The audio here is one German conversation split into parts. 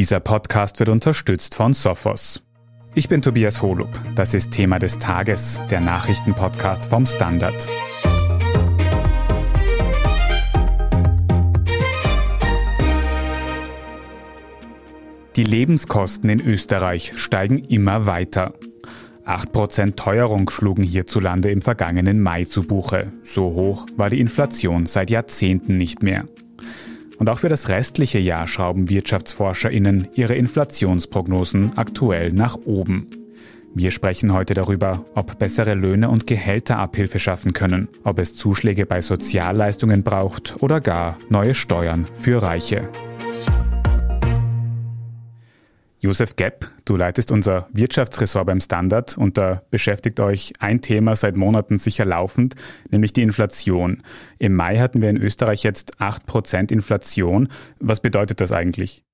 Dieser Podcast wird unterstützt von Sophos. Ich bin Tobias Holub. Das ist Thema des Tages, der Nachrichtenpodcast vom Standard. Die Lebenskosten in Österreich steigen immer weiter. 8% Teuerung schlugen hierzulande im vergangenen Mai zu Buche. So hoch war die Inflation seit Jahrzehnten nicht mehr. Und auch für das restliche Jahr schrauben WirtschaftsforscherInnen ihre Inflationsprognosen aktuell nach oben. Wir sprechen heute darüber, ob bessere Löhne und Gehälter Abhilfe schaffen können, ob es Zuschläge bei Sozialleistungen braucht oder gar neue Steuern für Reiche. Josef Gepp, du leitest unser Wirtschaftsressort beim Standard und da beschäftigt euch ein Thema seit Monaten sicher laufend, nämlich die Inflation. Im Mai hatten wir in Österreich jetzt 8% Inflation. Was bedeutet das eigentlich?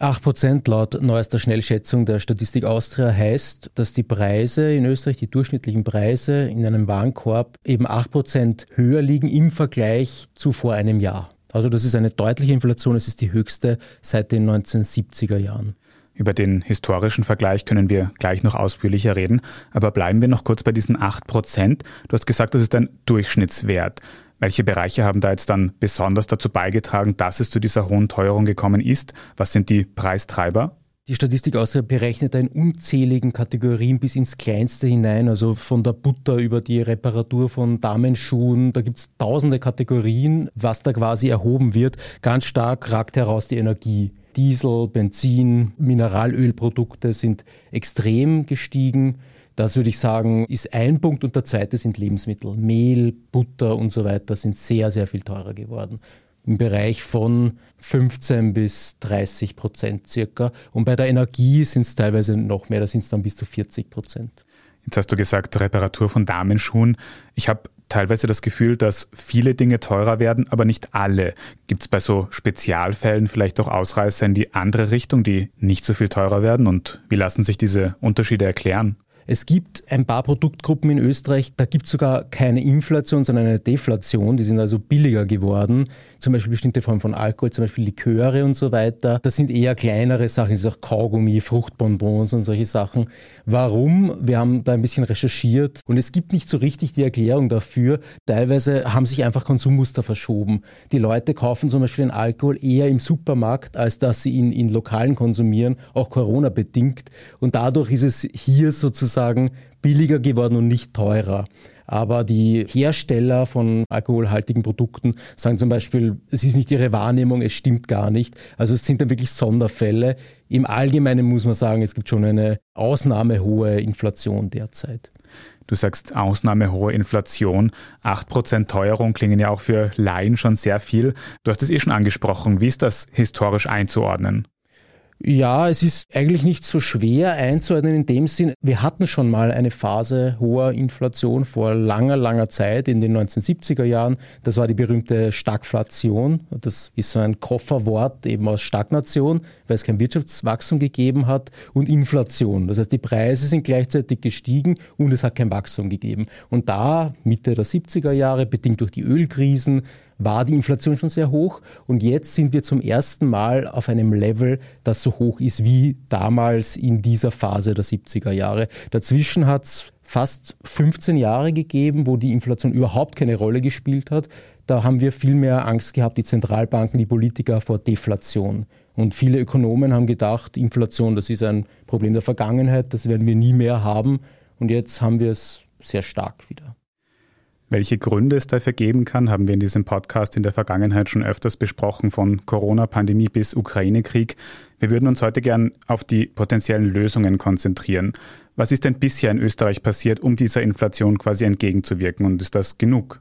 8% laut neuester Schnellschätzung der Statistik Austria heißt, dass die Preise in Österreich, die durchschnittlichen Preise in einem Warenkorb eben 8% höher liegen im Vergleich zu vor einem Jahr. Also das ist eine deutliche Inflation, es ist die höchste seit den 1970er Jahren. Über den historischen Vergleich können wir gleich noch ausführlicher reden, aber bleiben wir noch kurz bei diesen 8 Prozent. Du hast gesagt, das ist ein Durchschnittswert. Welche Bereiche haben da jetzt dann besonders dazu beigetragen, dass es zu dieser hohen Teuerung gekommen ist? Was sind die Preistreiber? Die Statistik Austria berechnet in unzähligen Kategorien bis ins Kleinste hinein, also von der Butter über die Reparatur von Damenschuhen. Da gibt es tausende Kategorien, was da quasi erhoben wird. Ganz stark ragt heraus die Energie. Diesel, Benzin, Mineralölprodukte sind extrem gestiegen. Das würde ich sagen, ist ein Punkt und der zweite sind Lebensmittel. Mehl, Butter und so weiter sind sehr, sehr viel teurer geworden. Im Bereich von 15 bis 30 Prozent circa. Und bei der Energie sind es teilweise noch mehr, da sind es dann bis zu 40 Prozent. Jetzt hast du gesagt, Reparatur von Damenschuhen. Ich habe teilweise das Gefühl, dass viele Dinge teurer werden, aber nicht alle. Gibt es bei so Spezialfällen vielleicht auch Ausreißer in die andere Richtung, die nicht so viel teurer werden? Und wie lassen sich diese Unterschiede erklären? Es gibt ein paar Produktgruppen in Österreich, da gibt es sogar keine Inflation, sondern eine Deflation. Die sind also billiger geworden. Zum Beispiel bestimmte Formen von Alkohol, zum Beispiel Liköre und so weiter. Das sind eher kleinere Sachen, das ist auch Kaugummi, Fruchtbonbons und solche Sachen. Warum? Wir haben da ein bisschen recherchiert und es gibt nicht so richtig die Erklärung dafür. Teilweise haben sich einfach Konsummuster verschoben. Die Leute kaufen zum Beispiel den Alkohol eher im Supermarkt, als dass sie ihn in Lokalen konsumieren, auch Corona bedingt. Und dadurch ist es hier sozusagen billiger geworden und nicht teurer. Aber die Hersteller von alkoholhaltigen Produkten sagen zum Beispiel, es ist nicht ihre Wahrnehmung, es stimmt gar nicht. Also es sind dann wirklich Sonderfälle. Im Allgemeinen muss man sagen, es gibt schon eine ausnahmehohe Inflation derzeit. Du sagst ausnahmehohe Inflation, 8% Teuerung klingen ja auch für Laien schon sehr viel. Du hast es eh schon angesprochen. Wie ist das historisch einzuordnen? Ja, es ist eigentlich nicht so schwer einzuordnen in dem Sinn. Wir hatten schon mal eine Phase hoher Inflation vor langer, langer Zeit in den 1970er Jahren. Das war die berühmte Stagflation. Das ist so ein Kofferwort eben aus Stagnation, weil es kein Wirtschaftswachstum gegeben hat und Inflation. Das heißt, die Preise sind gleichzeitig gestiegen und es hat kein Wachstum gegeben. Und da, Mitte der 70er Jahre, bedingt durch die Ölkrisen, war die Inflation schon sehr hoch und jetzt sind wir zum ersten Mal auf einem Level, das so hoch ist wie damals in dieser Phase der 70er Jahre. Dazwischen hat es fast 15 Jahre gegeben, wo die Inflation überhaupt keine Rolle gespielt hat. Da haben wir viel mehr Angst gehabt, die Zentralbanken, die Politiker vor Deflation. Und viele Ökonomen haben gedacht, Inflation, das ist ein Problem der Vergangenheit, das werden wir nie mehr haben. Und jetzt haben wir es sehr stark wieder. Welche Gründe es dafür geben kann, haben wir in diesem Podcast in der Vergangenheit schon öfters besprochen, von Corona-Pandemie bis Ukraine-Krieg. Wir würden uns heute gern auf die potenziellen Lösungen konzentrieren. Was ist denn bisher in Österreich passiert, um dieser Inflation quasi entgegenzuwirken und ist das genug?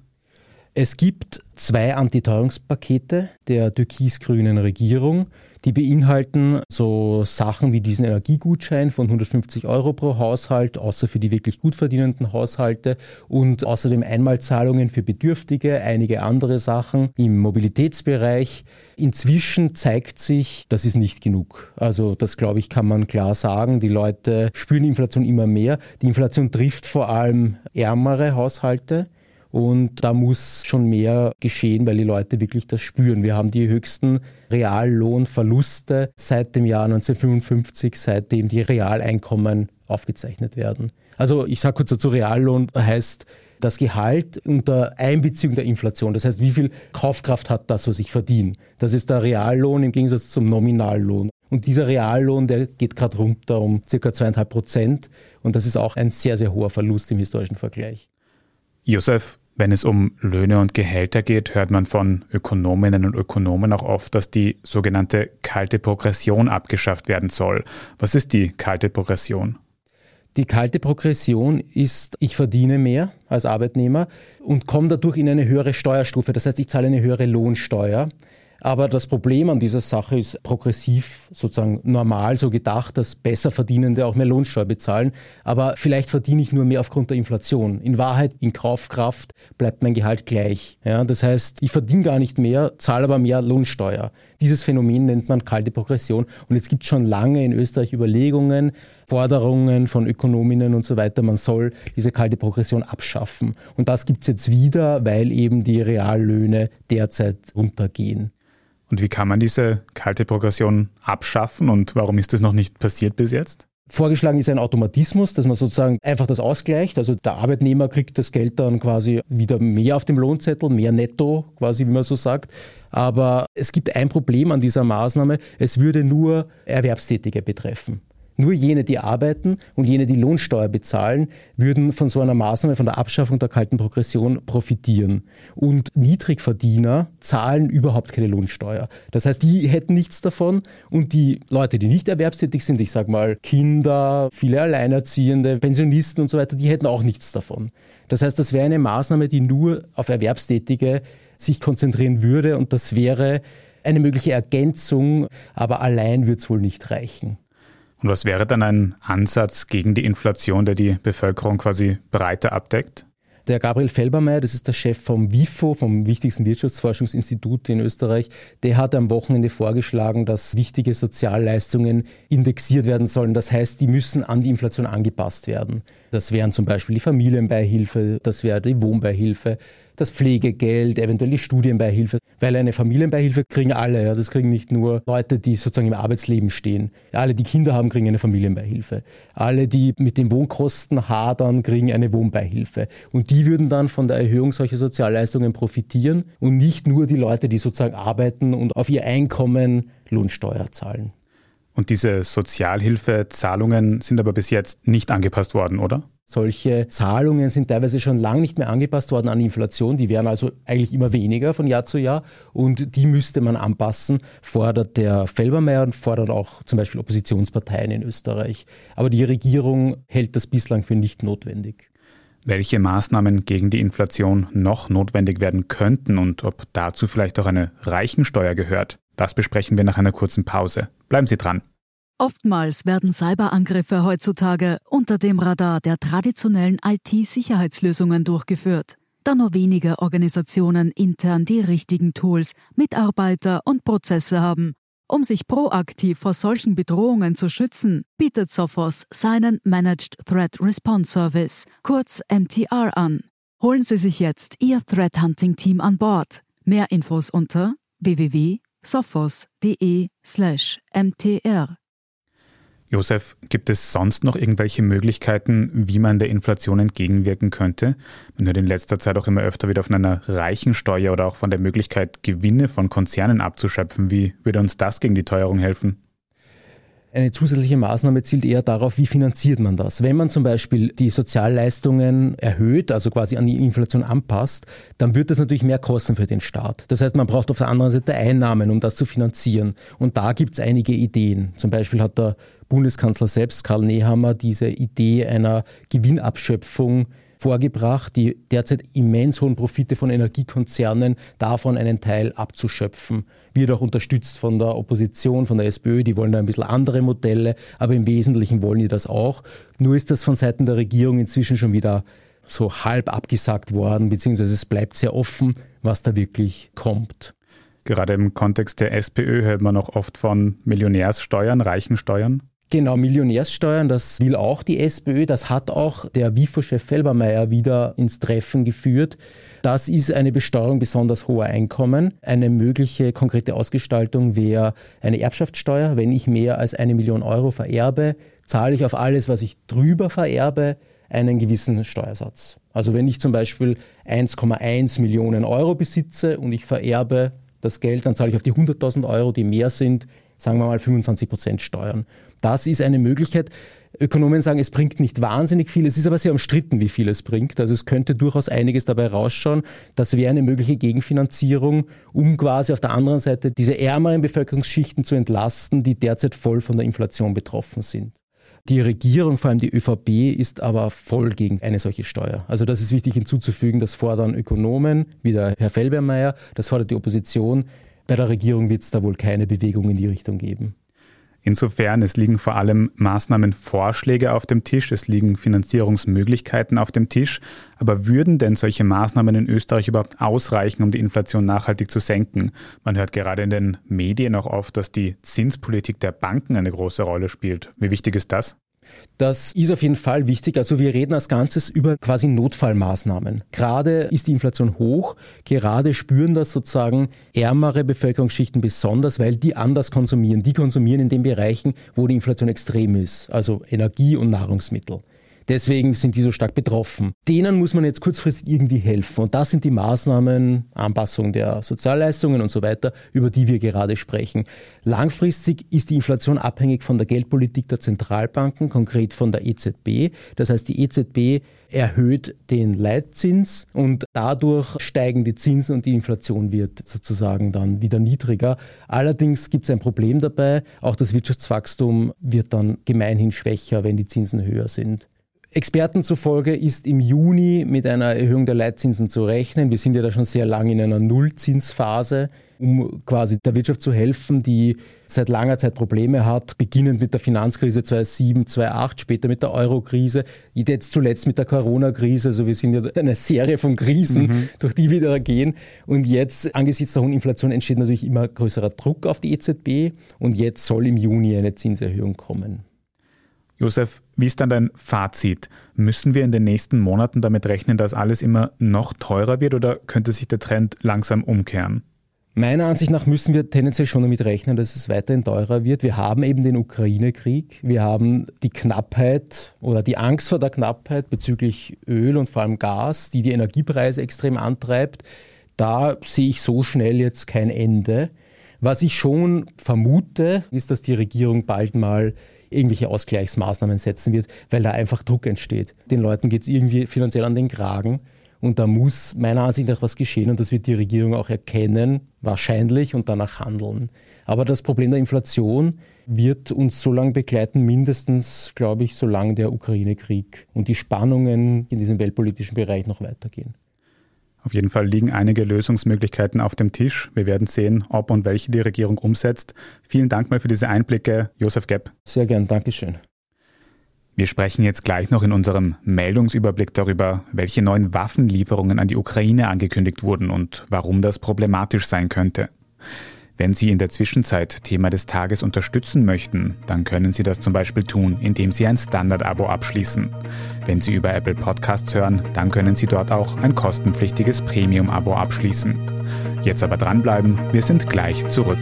Es gibt zwei Antiteuerungspakete der türkis-grünen Regierung. Die beinhalten so Sachen wie diesen Energiegutschein von 150 Euro pro Haushalt, außer für die wirklich gut verdienenden Haushalte und außerdem Einmalzahlungen für Bedürftige, einige andere Sachen im Mobilitätsbereich. Inzwischen zeigt sich, das ist nicht genug. Also das, glaube ich, kann man klar sagen. Die Leute spüren Inflation immer mehr. Die Inflation trifft vor allem ärmere Haushalte. Und da muss schon mehr geschehen, weil die Leute wirklich das spüren. Wir haben die höchsten Reallohnverluste seit dem Jahr 1955, seitdem die Realeinkommen aufgezeichnet werden. Also ich sage kurz dazu, Reallohn heißt das Gehalt unter Einbeziehung der Inflation. Das heißt, wie viel Kaufkraft hat das, was ich verdiene? Das ist der Reallohn im Gegensatz zum Nominallohn. Und dieser Reallohn, der geht gerade runter um circa zweieinhalb Prozent. Und das ist auch ein sehr, sehr hoher Verlust im historischen Vergleich. Josef, wenn es um Löhne und Gehälter geht, hört man von Ökonominnen und Ökonomen auch oft, dass die sogenannte kalte Progression abgeschafft werden soll. Was ist die kalte Progression? Die kalte Progression ist, ich verdiene mehr als Arbeitnehmer und komme dadurch in eine höhere Steuerstufe. Das heißt, ich zahle eine höhere Lohnsteuer. Aber das Problem an dieser Sache ist progressiv, sozusagen normal so gedacht, dass Besserverdienende auch mehr Lohnsteuer bezahlen. Aber vielleicht verdiene ich nur mehr aufgrund der Inflation. In Wahrheit, in Kaufkraft bleibt mein Gehalt gleich. Ja, das heißt, ich verdiene gar nicht mehr, zahle aber mehr Lohnsteuer. Dieses Phänomen nennt man kalte Progression. Und jetzt gibt es schon lange in Österreich Überlegungen, Forderungen von Ökonominnen und so weiter, man soll diese kalte Progression abschaffen. Und das gibt es jetzt wieder, weil eben die Reallöhne derzeit runtergehen. Und wie kann man diese kalte Progression abschaffen und warum ist das noch nicht passiert bis jetzt? Vorgeschlagen ist ein Automatismus, dass man sozusagen einfach das ausgleicht. Also der Arbeitnehmer kriegt das Geld dann quasi wieder mehr auf dem Lohnzettel, mehr netto, quasi wie man so sagt. Aber es gibt ein Problem an dieser Maßnahme. Es würde nur Erwerbstätige betreffen. Nur jene, die arbeiten und jene, die Lohnsteuer bezahlen, würden von so einer Maßnahme, von der Abschaffung der kalten Progression profitieren. Und Niedrigverdiener zahlen überhaupt keine Lohnsteuer. Das heißt, die hätten nichts davon und die Leute, die nicht erwerbstätig sind, ich sage mal Kinder, viele Alleinerziehende, Pensionisten und so weiter, die hätten auch nichts davon. Das heißt, das wäre eine Maßnahme, die nur auf Erwerbstätige sich konzentrieren würde und das wäre eine mögliche Ergänzung, aber allein wird es wohl nicht reichen. Und was wäre dann ein Ansatz gegen die Inflation, der die Bevölkerung quasi breiter abdeckt? Der Gabriel Felbermeier, das ist der Chef vom WIFO, vom wichtigsten Wirtschaftsforschungsinstitut in Österreich, der hat am Wochenende vorgeschlagen, dass wichtige Sozialleistungen indexiert werden sollen. Das heißt, die müssen an die Inflation angepasst werden. Das wären zum Beispiel die Familienbeihilfe, das wäre die Wohnbeihilfe, das Pflegegeld, eventuell die Studienbeihilfe. Weil eine Familienbeihilfe kriegen alle. Ja. Das kriegen nicht nur Leute, die sozusagen im Arbeitsleben stehen. Alle, die Kinder haben, kriegen eine Familienbeihilfe. Alle, die mit den Wohnkosten hadern, kriegen eine Wohnbeihilfe. Und die würden dann von der Erhöhung solcher Sozialleistungen profitieren und nicht nur die Leute, die sozusagen arbeiten und auf ihr Einkommen Lohnsteuer zahlen. Und diese Sozialhilfezahlungen sind aber bis jetzt nicht angepasst worden, oder? Solche Zahlungen sind teilweise schon lange nicht mehr angepasst worden an die Inflation. Die werden also eigentlich immer weniger von Jahr zu Jahr und die müsste man anpassen, fordert der Felbermeier und fordert auch zum Beispiel Oppositionsparteien in Österreich. Aber die Regierung hält das bislang für nicht notwendig. Welche Maßnahmen gegen die Inflation noch notwendig werden könnten und ob dazu vielleicht auch eine Reichensteuer gehört, das besprechen wir nach einer kurzen Pause. Bleiben Sie dran. Oftmals werden Cyberangriffe heutzutage unter dem Radar der traditionellen IT-Sicherheitslösungen durchgeführt, da nur wenige Organisationen intern die richtigen Tools, Mitarbeiter und Prozesse haben. Um sich proaktiv vor solchen Bedrohungen zu schützen, bietet Sophos seinen Managed Threat Response Service, kurz MTR, an. Holen Sie sich jetzt Ihr Threat Hunting Team an Bord. Mehr Infos unter www.sophos.de/mtr. Josef, gibt es sonst noch irgendwelche Möglichkeiten, wie man der Inflation entgegenwirken könnte? Man hört in letzter Zeit auch immer öfter wieder von einer reichen Steuer oder auch von der Möglichkeit, Gewinne von Konzernen abzuschöpfen. Wie würde uns das gegen die Teuerung helfen? Eine zusätzliche Maßnahme zielt eher darauf, wie finanziert man das. Wenn man zum Beispiel die Sozialleistungen erhöht, also quasi an die Inflation anpasst, dann wird das natürlich mehr kosten für den Staat. Das heißt, man braucht auf der anderen Seite Einnahmen, um das zu finanzieren. Und da gibt es einige Ideen. Zum Beispiel hat der Bundeskanzler selbst, Karl Nehammer, diese Idee einer Gewinnabschöpfung vorgebracht, die derzeit immens hohen Profite von Energiekonzernen, davon einen Teil abzuschöpfen. Wird auch unterstützt von der Opposition, von der SPÖ, die wollen da ein bisschen andere Modelle, aber im Wesentlichen wollen die das auch. Nur ist das von Seiten der Regierung inzwischen schon wieder so halb abgesagt worden, beziehungsweise es bleibt sehr offen, was da wirklich kommt. Gerade im Kontext der SPÖ hört man auch oft von Millionärssteuern, Reichensteuern. Genau, Millionärssteuern, das will auch die SPÖ, das hat auch der WIFO-Chef Felbermeier wieder ins Treffen geführt. Das ist eine Besteuerung besonders hoher Einkommen. Eine mögliche konkrete Ausgestaltung wäre eine Erbschaftssteuer. Wenn ich mehr als eine Million Euro vererbe, zahle ich auf alles, was ich drüber vererbe, einen gewissen Steuersatz. Also wenn ich zum Beispiel 1,1 Millionen Euro besitze und ich vererbe das Geld, dann zahle ich auf die 100.000 Euro, die mehr sind, sagen wir mal 25 Prozent Steuern. Das ist eine Möglichkeit. Ökonomen sagen, es bringt nicht wahnsinnig viel. Es ist aber sehr umstritten, wie viel es bringt. Also es könnte durchaus einiges dabei rausschauen. Das wäre eine mögliche Gegenfinanzierung, um quasi auf der anderen Seite diese ärmeren Bevölkerungsschichten zu entlasten, die derzeit voll von der Inflation betroffen sind. Die Regierung, vor allem die ÖVP, ist aber voll gegen eine solche Steuer. Also das ist wichtig hinzuzufügen, das fordern Ökonomen, wie der Herr Felbermeier, das fordert die Opposition. Bei der Regierung wird es da wohl keine Bewegung in die Richtung geben. Insofern, es liegen vor allem Maßnahmenvorschläge auf dem Tisch, es liegen Finanzierungsmöglichkeiten auf dem Tisch. Aber würden denn solche Maßnahmen in Österreich überhaupt ausreichen, um die Inflation nachhaltig zu senken? Man hört gerade in den Medien auch oft, dass die Zinspolitik der Banken eine große Rolle spielt. Wie wichtig ist das? Das ist auf jeden Fall wichtig. Also wir reden als Ganzes über quasi Notfallmaßnahmen. Gerade ist die Inflation hoch, gerade spüren das sozusagen ärmere Bevölkerungsschichten besonders, weil die anders konsumieren. Die konsumieren in den Bereichen, wo die Inflation extrem ist, also Energie und Nahrungsmittel. Deswegen sind die so stark betroffen. Denen muss man jetzt kurzfristig irgendwie helfen. Und das sind die Maßnahmen, Anpassung der Sozialleistungen und so weiter, über die wir gerade sprechen. Langfristig ist die Inflation abhängig von der Geldpolitik der Zentralbanken, konkret von der EZB. Das heißt, die EZB erhöht den Leitzins und dadurch steigen die Zinsen und die Inflation wird sozusagen dann wieder niedriger. Allerdings gibt es ein Problem dabei. Auch das Wirtschaftswachstum wird dann gemeinhin schwächer, wenn die Zinsen höher sind. Experten zufolge ist im Juni mit einer Erhöhung der Leitzinsen zu rechnen. Wir sind ja da schon sehr lange in einer Nullzinsphase, um quasi der Wirtschaft zu helfen, die seit langer Zeit Probleme hat, beginnend mit der Finanzkrise 2007, 2008, später mit der Eurokrise, jetzt zuletzt mit der Corona-Krise. Also wir sind ja eine Serie von Krisen, mhm. durch die wir da gehen. Und jetzt angesichts der hohen Inflation entsteht natürlich immer größerer Druck auf die EZB und jetzt soll im Juni eine Zinserhöhung kommen. Josef, wie ist dann dein Fazit? Müssen wir in den nächsten Monaten damit rechnen, dass alles immer noch teurer wird oder könnte sich der Trend langsam umkehren? Meiner Ansicht nach müssen wir tendenziell schon damit rechnen, dass es weiterhin teurer wird. Wir haben eben den Ukraine-Krieg, wir haben die Knappheit oder die Angst vor der Knappheit bezüglich Öl und vor allem Gas, die die Energiepreise extrem antreibt. Da sehe ich so schnell jetzt kein Ende. Was ich schon vermute, ist, dass die Regierung bald mal irgendwelche Ausgleichsmaßnahmen setzen wird, weil da einfach Druck entsteht. Den Leuten geht es irgendwie finanziell an den Kragen. Und da muss meiner Ansicht nach was geschehen und das wird die Regierung auch erkennen, wahrscheinlich, und danach handeln. Aber das Problem der Inflation wird uns so lange begleiten, mindestens, glaube ich, solange der Ukraine-Krieg und die Spannungen in diesem weltpolitischen Bereich noch weitergehen. Auf jeden Fall liegen einige Lösungsmöglichkeiten auf dem Tisch. Wir werden sehen, ob und welche die Regierung umsetzt. Vielen Dank mal für diese Einblicke, Josef Gepp. Sehr gern, Dankeschön. Wir sprechen jetzt gleich noch in unserem Meldungsüberblick darüber, welche neuen Waffenlieferungen an die Ukraine angekündigt wurden und warum das problematisch sein könnte. Wenn Sie in der Zwischenzeit Thema des Tages unterstützen möchten, dann können Sie das zum Beispiel tun, indem Sie ein Standard-Abo abschließen. Wenn Sie über Apple Podcasts hören, dann können Sie dort auch ein kostenpflichtiges Premium-Abo abschließen. Jetzt aber dranbleiben, wir sind gleich zurück.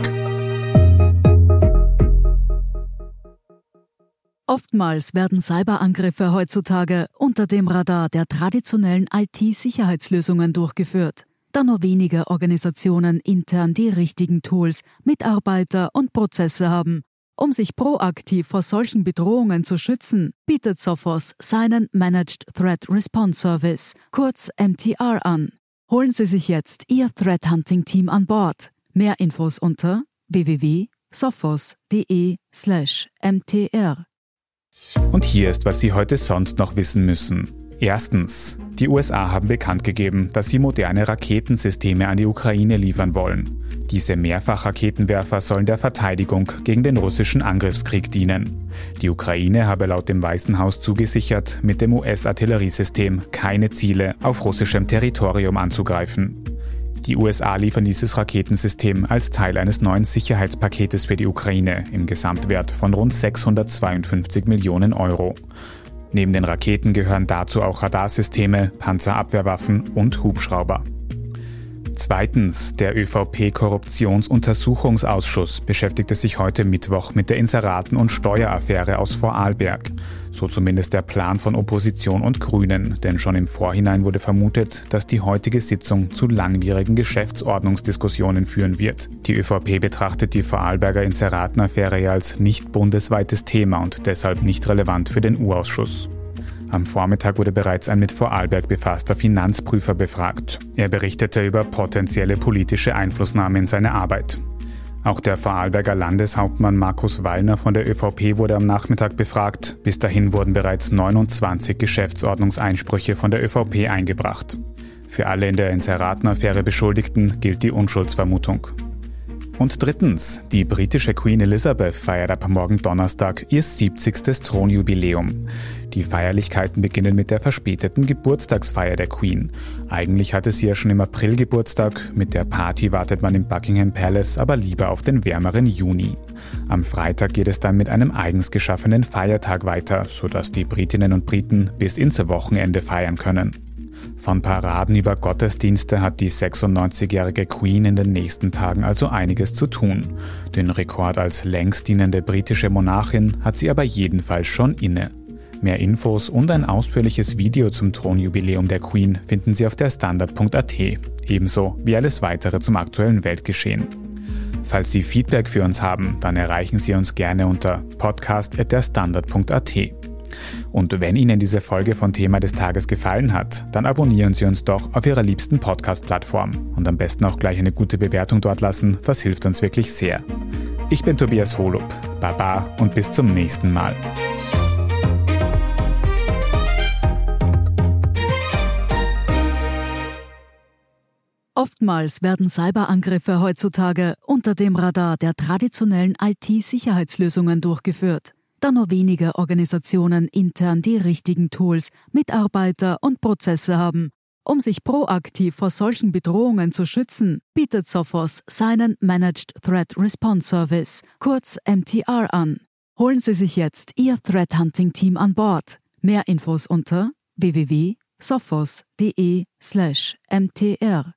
Oftmals werden Cyberangriffe heutzutage unter dem Radar der traditionellen IT-Sicherheitslösungen durchgeführt da nur wenige Organisationen intern die richtigen Tools, Mitarbeiter und Prozesse haben. Um sich proaktiv vor solchen Bedrohungen zu schützen, bietet Sophos seinen Managed Threat Response Service, kurz MTR, an. Holen Sie sich jetzt Ihr Threat Hunting Team an Bord. Mehr Infos unter www.sophos.de/mtr. Und hier ist, was Sie heute sonst noch wissen müssen. Erstens. Die USA haben bekannt gegeben, dass sie moderne Raketensysteme an die Ukraine liefern wollen. Diese Mehrfachraketenwerfer sollen der Verteidigung gegen den russischen Angriffskrieg dienen. Die Ukraine habe laut dem Weißen Haus zugesichert, mit dem US-Artilleriesystem keine Ziele auf russischem Territorium anzugreifen. Die USA liefern dieses Raketensystem als Teil eines neuen Sicherheitspaketes für die Ukraine im Gesamtwert von rund 652 Millionen Euro. Neben den Raketen gehören dazu auch Radarsysteme, Panzerabwehrwaffen und Hubschrauber. Zweitens, der ÖVP-Korruptionsuntersuchungsausschuss beschäftigte sich heute Mittwoch mit der Inseraten- und Steueraffäre aus Vorarlberg. So zumindest der Plan von Opposition und Grünen, denn schon im Vorhinein wurde vermutet, dass die heutige Sitzung zu langwierigen Geschäftsordnungsdiskussionen führen wird. Die ÖVP betrachtet die Vorarlberger Inseratenaffäre ja als nicht bundesweites Thema und deshalb nicht relevant für den U-Ausschuss. Am Vormittag wurde bereits ein mit Vorarlberg befasster Finanzprüfer befragt. Er berichtete über potenzielle politische Einflussnahme in seine Arbeit. Auch der Vorarlberger Landeshauptmann Markus Wallner von der ÖVP wurde am Nachmittag befragt. Bis dahin wurden bereits 29 Geschäftsordnungseinsprüche von der ÖVP eingebracht. Für alle in der Inseratenaffäre Beschuldigten gilt die Unschuldsvermutung. Und drittens, die britische Queen Elizabeth feiert ab morgen Donnerstag ihr 70. Thronjubiläum. Die Feierlichkeiten beginnen mit der verspäteten Geburtstagsfeier der Queen. Eigentlich hatte sie ja schon im April Geburtstag, mit der Party wartet man im Buckingham Palace aber lieber auf den wärmeren Juni. Am Freitag geht es dann mit einem eigens geschaffenen Feiertag weiter, sodass die Britinnen und Briten bis ins Wochenende feiern können. Von Paraden über Gottesdienste hat die 96-jährige Queen in den nächsten Tagen also einiges zu tun. Den Rekord als längst dienende britische Monarchin hat sie aber jedenfalls schon inne. Mehr Infos und ein ausführliches Video zum Thronjubiläum der Queen finden Sie auf der Standard.at, ebenso wie alles weitere zum aktuellen Weltgeschehen. Falls Sie Feedback für uns haben, dann erreichen Sie uns gerne unter podcast.derstandard.at. Und wenn Ihnen diese Folge von Thema des Tages gefallen hat, dann abonnieren Sie uns doch auf Ihrer liebsten Podcast-Plattform und am besten auch gleich eine gute Bewertung dort lassen, das hilft uns wirklich sehr. Ich bin Tobias Holub, Baba und bis zum nächsten Mal. Oftmals werden Cyberangriffe heutzutage unter dem Radar der traditionellen IT-Sicherheitslösungen durchgeführt da nur wenige Organisationen intern die richtigen Tools, Mitarbeiter und Prozesse haben. Um sich proaktiv vor solchen Bedrohungen zu schützen, bietet Sophos seinen Managed Threat Response Service, kurz MTR, an. Holen Sie sich jetzt Ihr Threat Hunting Team an Bord. Mehr Infos unter www.sophos.de/mtr.